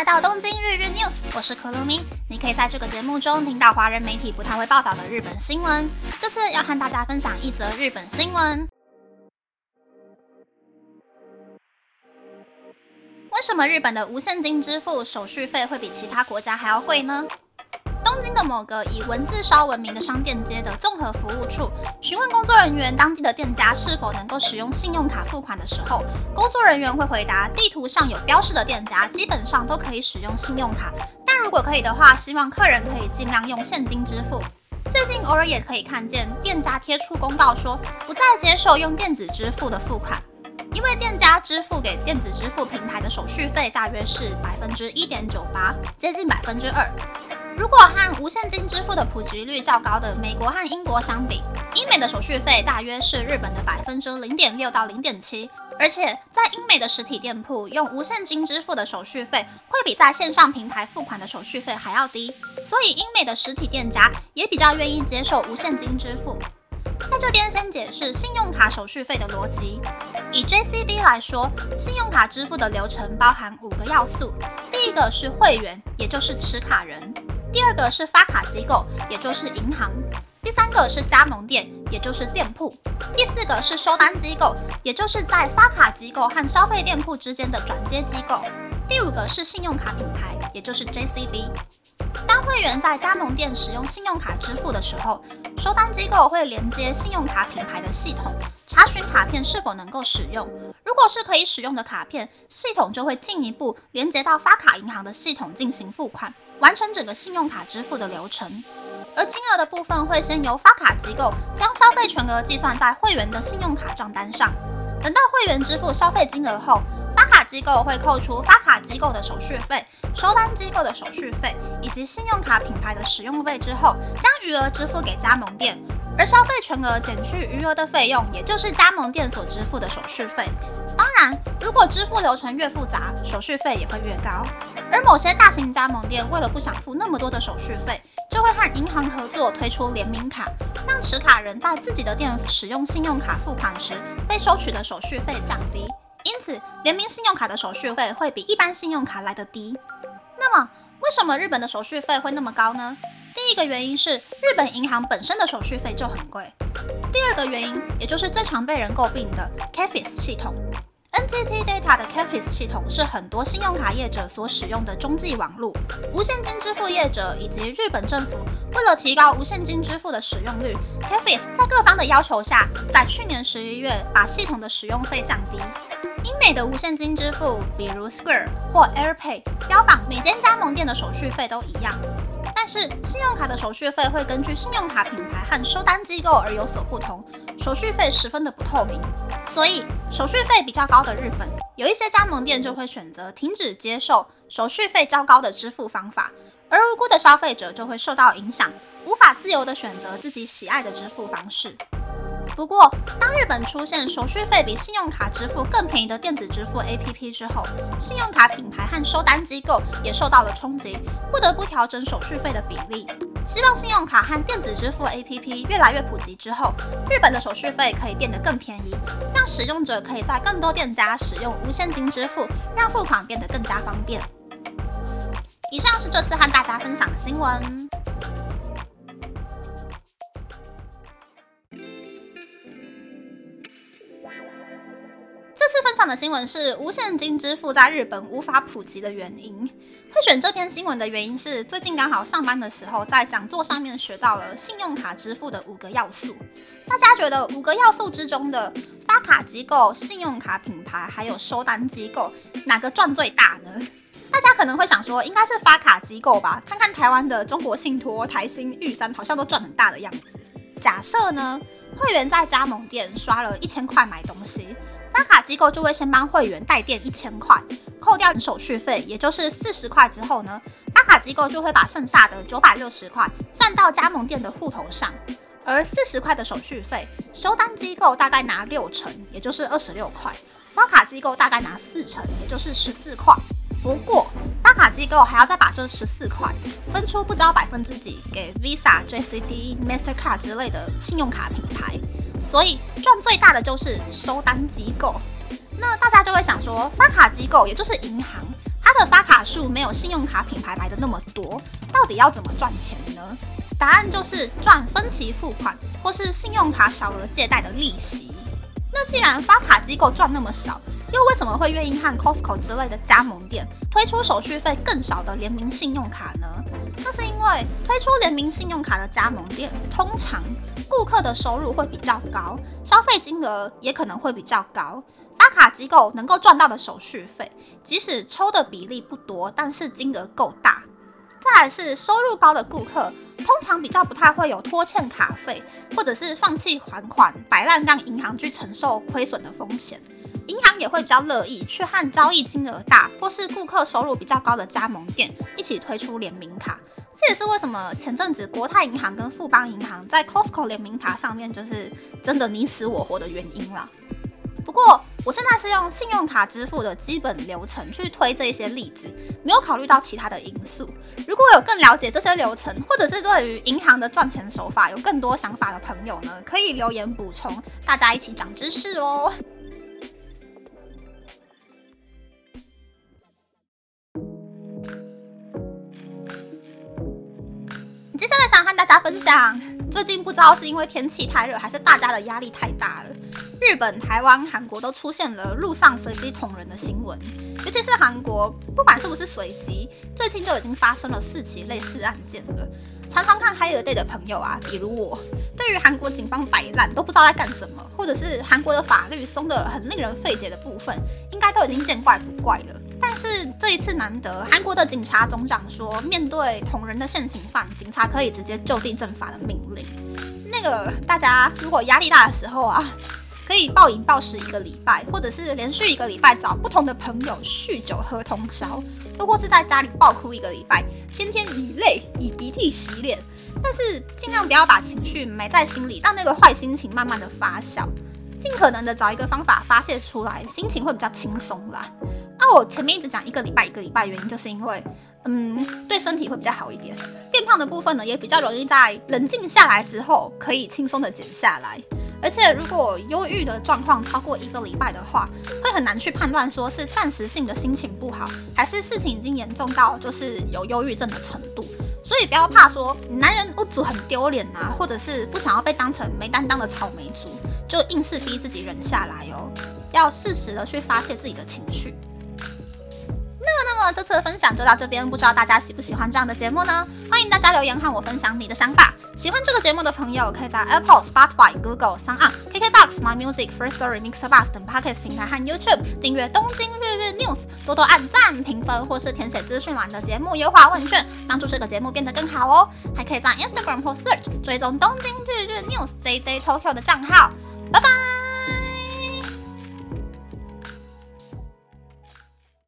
来到东京日日 news，我是可露咪。你可以在这个节目中听到华人媒体不太会报道的日本新闻。这次要和大家分享一则日本新闻。为什么日本的无现金支付手续费会比其他国家还要贵呢？的某个以文字烧闻名的商店街的综合服务处，询问工作人员当地的店家是否能够使用信用卡付款的时候，工作人员会回答：地图上有标示的店家基本上都可以使用信用卡，但如果可以的话，希望客人可以尽量用现金支付。最近偶尔也可以看见店家贴出公告说，不再接受用电子支付的付款，因为店家支付给电子支付平台的手续费大约是百分之一点九八，接近百分之二。如果和无现金支付的普及率较高的美国和英国相比，英美的手续费大约是日本的百分之零点六到零点七，而且在英美的实体店铺用无现金支付的手续费会比在线上平台付款的手续费还要低，所以英美的实体店家也比较愿意接受无现金支付。在这边先解释信用卡手续费的逻辑。以 JCB 来说，信用卡支付的流程包含五个要素，第一个是会员，也就是持卡人。第二个是发卡机构，也就是银行；第三个是加盟店，也就是店铺；第四个是收单机构，也就是在发卡机构和消费店铺之间的转接机构；第五个是信用卡品牌，也就是 JCB。当会员在加盟店使用信用卡支付的时候，收单机构会连接信用卡品牌的系统，查询卡片是否能够使用。如果是可以使用的卡片，系统就会进一步连接到发卡银行的系统进行付款。完成整个信用卡支付的流程，而金额的部分会先由发卡机构将消费全额计算在会员的信用卡账单上，等到会员支付消费金额后，发卡机构会扣除发卡机构的手续费、收单机构的手续费以及信用卡品牌的使用费之后，将余额支付给加盟店，而消费全额减去余额的费用，也就是加盟店所支付的手续费。当然，如果支付流程越复杂，手续费也会越高。而某些大型加盟店为了不想付那么多的手续费，就会和银行合作推出联名卡，让持卡人在自己的店使用信用卡付款时被收取的手续费降低。因此，联名信用卡的手续费会比一般信用卡来得低。那么，为什么日本的手续费会那么高呢？第一个原因是日本银行本身的手续费就很贵。第二个原因，也就是最常被人诟病的 KFIS 系统。CT Data 的 KFIS 系统是很多信用卡业者所使用的中继网络。无现金支付业者以及日本政府为了提高无现金支付的使用率，KFIS 在各方的要求下，在去年十一月把系统的使用费降低。英美的无现金支付，比如 Square 或 AirPay，标榜每间加盟店的手续费都一样。但是信用卡的手续费会根据信用卡品牌和收单机构而有所不同，手续费十分的不透明。所以手续费比较高的日本，有一些加盟店就会选择停止接受手续费较高的支付方法，而无辜的消费者就会受到影响，无法自由的选择自己喜爱的支付方式。不过，当日本出现手续费比信用卡支付更便宜的电子支付 APP 之后，信用卡品牌和收单机构也受到了冲击，不得不调整手续费的比例。希望信用卡和电子支付 APP 越来越普及之后，日本的手续费可以变得更便宜，让使用者可以在更多店家使用无现金支付，让付款变得更加方便。以上是这次和大家分享的新闻。上的新闻是无现金支付在日本无法普及的原因。会选这篇新闻的原因是，最近刚好上班的时候，在讲座上面学到了信用卡支付的五个要素。大家觉得五个要素之中的发卡机构、信用卡品牌还有收单机构，哪个赚最大呢？大家可能会想说，应该是发卡机构吧？看看台湾的中国信托、台新、玉山，好像都赚很大的样子。假设呢，会员在加盟店刷了一千块买东西。发卡机构就会先帮会员代垫一千块，扣掉手续费，也就是四十块之后呢，发卡机构就会把剩下的九百六十块算到加盟店的户头上，而四十块的手续费，收单机构大概拿六成，也就是二十六块，发卡机构大概拿四成，也就是十四块。不过发卡机构还要再把这十四块分出不知道百分之几给 Visa、JCB、Mastercard 之类的信用卡品牌。所以赚最大的就是收单机构，那大家就会想说，发卡机构也就是银行，它的发卡数没有信用卡品牌来的那么多，到底要怎么赚钱呢？答案就是赚分期付款或是信用卡小额借贷的利息。那既然发卡机构赚那么少，又为什么会愿意和 Costco 之类的加盟店推出手续费更少的联名信用卡呢？是因为推出联名信用卡的加盟店，通常顾客的收入会比较高，消费金额也可能会比较高。发卡机构能够赚到的手续费，即使抽的比例不多，但是金额够大。再来是收入高的顾客，通常比较不太会有拖欠卡费，或者是放弃还款、摆烂让银行去承受亏损的风险。银行也会比较乐意去和交易金额大或是顾客收入比较高的加盟店一起推出联名卡。这也是为什么前阵子国泰银行跟富邦银行在 Costco 联名卡上面就是真的你死我活的原因了。不过我现在是用信用卡支付的基本流程去推这些例子，没有考虑到其他的因素。如果有更了解这些流程，或者是对于银行的赚钱手法有更多想法的朋友呢，可以留言补充，大家一起长知识哦。接下来想和大家分享，最近不知道是因为天气太热，还是大家的压力太大了，日本、台湾、韩国都出现了路上随机捅人的新闻。尤其是韩国，不管是不是随机，最近就已经发生了四起类似案件了。常常看《High Day》的朋友啊，比如我，对于韩国警方摆烂都不知道在干什么，或者是韩国的法律松的很令人费解的部分，应该都已经见怪不怪了。但是这一次难得，韩国的警察总长说，面对捅人的现行犯，警察可以直接就地正法的命令。那个大家如果压力大的时候啊，可以暴饮暴食一个礼拜，或者是连续一个礼拜找不同的朋友酗酒喝通宵，又或是在家里暴哭一个礼拜，天天以泪以鼻涕洗脸。但是尽量不要把情绪埋在心里，让那个坏心情慢慢的发酵，尽可能的找一个方法发泄出来，心情会比较轻松啦。那我前面一直讲一个礼拜一个礼拜，原因就是因为，嗯，对身体会比较好一点。变胖的部分呢，也比较容易在冷静下来之后，可以轻松的减下来。而且如果忧郁的状况超过一个礼拜的话，会很难去判断说是暂时性的心情不好，还是事情已经严重到就是有忧郁症的程度。所以不要怕说男人不足很丢脸呐，或者是不想要被当成没担当的草莓族，就硬是逼自己忍下来哦。要适时的去发泄自己的情绪。那么这次的分享就到这边，不知道大家喜不喜欢这样的节目呢？欢迎大家留言和我分享你的想法。喜欢这个节目的朋友，可以在 Apple、Spotify、Google、s o n d KKBox、My Music、First Story、Mixer、Bus 等 Podcast 平台和 YouTube 订阅《东京日日 News》，多多按赞、评分或是填写资讯栏的节目优化问卷，帮助这个节目变得更好哦。还可以在 Instagram 或 Search 追踪《东京日日 News》JJ Tokyo 的账号。拜拜。